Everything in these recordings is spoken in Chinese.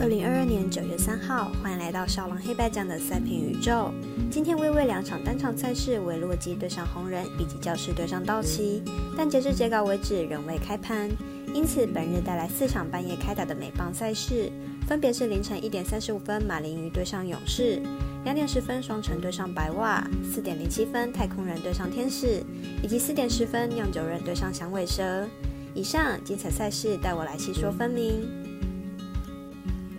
二零二二年九月三号，欢迎来到少狼黑白奖的赛评宇宙。今天微微两场单场赛事为洛基对上红人，以及教士对上道奇，但截至截稿为止仍未开盘，因此本日带来四场半夜开打的美棒赛事，分别是凌晨一点三十五分马林鱼对上勇士，两点十分双城对上白袜，四点零七分太空人对上天使，以及四点十分酿酒人对上响尾蛇。以上精彩赛事，带我来细说分明。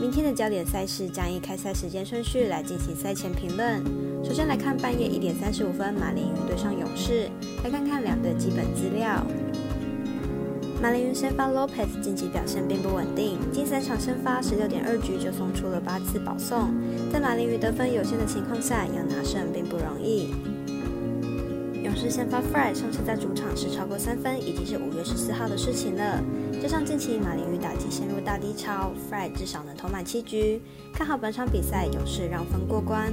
明天的焦点赛事将以开赛时间顺序来进行赛前评论。首先来看半夜一点三十五分马林鱼对上勇士，来看看两队基本资料。马林鱼先发 Lopez 近期表现并不稳定，近三场先发十六点二局就送出了八次保送，在马林鱼得分有限的情况下，要拿胜并不容易。勇士先发 Fry 上次在主场是超过三分，已经是五月十四号的事情了。加上近期马林鱼打击陷入大低潮，Fry 至少能投满七局，看好本场比赛勇士让分过关。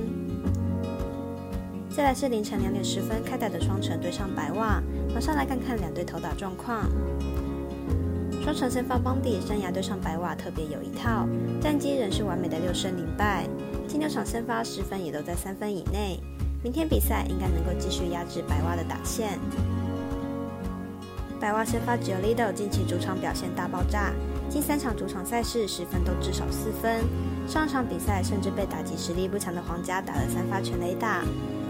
再来是凌晨两点十分开打的双城对上白袜，马上来看看两队投打状况。双城先发邦迪生涯对上白袜特别有一套，战绩仍是完美的六胜零败，近六场先发失分也都在三分以内。明天比赛应该能够继续压制白袜的打线。白袜先发 j o l i d o 近期主场表现大爆炸，近三场主场赛事十分都至少四分。上场比赛甚至被打击实力不强的皇家打了三发全垒打，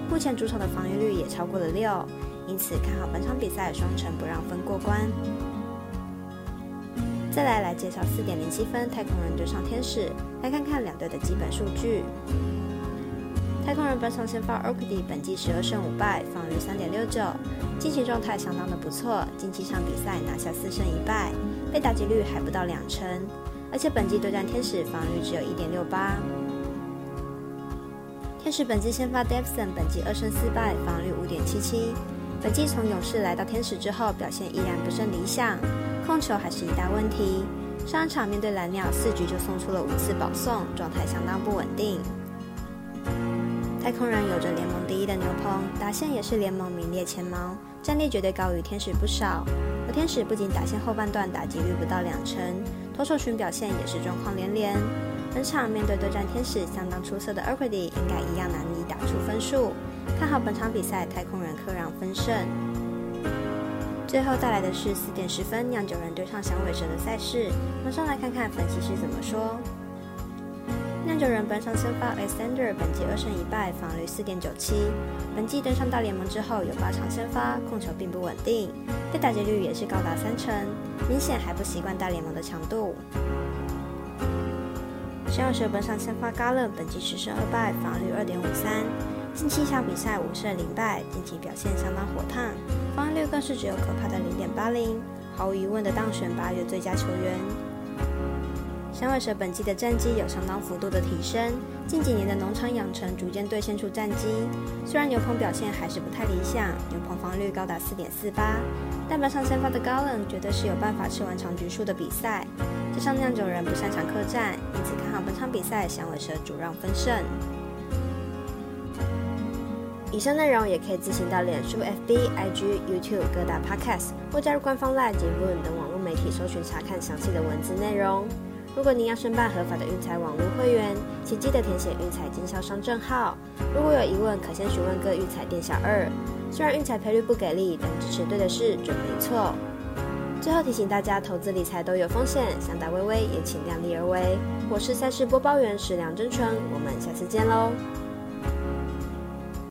目前主场的防御率也超过了六，因此看好本场比赛双城不让分过关。再来来介绍四点零七分太空人对上天使，来看看两队的基本数据。太空人本场先发 o k d 本季十二胜五败，防御三点六九，近期状态相当的不错。近七场比赛拿下四胜一败，被打击率还不到两成，而且本季对战天使防御率只有一点六八。天使本季先发 Davison，本季二胜四败，防御率五点七七。本季从勇士来到天使之后，表现依然不甚理想，控球还是一大问题。上一场面对蓝鸟，四局就送出了五次保送，状态相当不稳定。太空人有着联盟第一的牛棚，打线也是联盟名列前茅，战力绝对高于天使不少。而天使不仅打线后半段打击率不到两成，投手群表现也是状况连连。本场面对对战天使相当出色的 Erquity，应该一样难以打出分数。看好本场比赛太空人客让分胜。最后带来的是四点十分酿酒人对上响尾蛇的赛事，马上来看看分析师怎么说。酿酒人本场先发 Alexander，本季二胜一败，防率四点九七。本季登上大联盟之后，有八场先发，控球并不稳定，被打击率也是高达三成，明显还不习惯大联盟的强度。响尾蛇本场先发 Gallen，本季十胜二败，防率二点五三，近七场比赛五胜零败，近期表现相当火烫，防御率更是只有可怕的零点八零，毫无疑问的当选八月最佳球员。响尾蛇本季的战绩有相当幅度的提升，近几年的农场养成逐渐兑现出战绩。虽然牛棚表现还是不太理想，牛棚防率高达四点四八，但本场先发的高冷绝对是有办法吃完长局数的比赛。加上酿酒人不擅长客战，因此看好本场比赛响尾蛇主让分胜。以上内容也可以自行到脸书、FB、IG、YouTube 各大 Podcast 或加入官方 Live 节目等网络媒体搜寻查看详细的文字内容。如果您要申办合法的运彩网络会员，请记得填写运彩经销商证号。如果有疑问，可先询问各运彩店小二。虽然运彩赔率不给力，但支持对的事准没错。最后提醒大家，投资理财都有风险，想打微微也请量力而为。我是赛事播报员石梁真纯，我们下次见喽。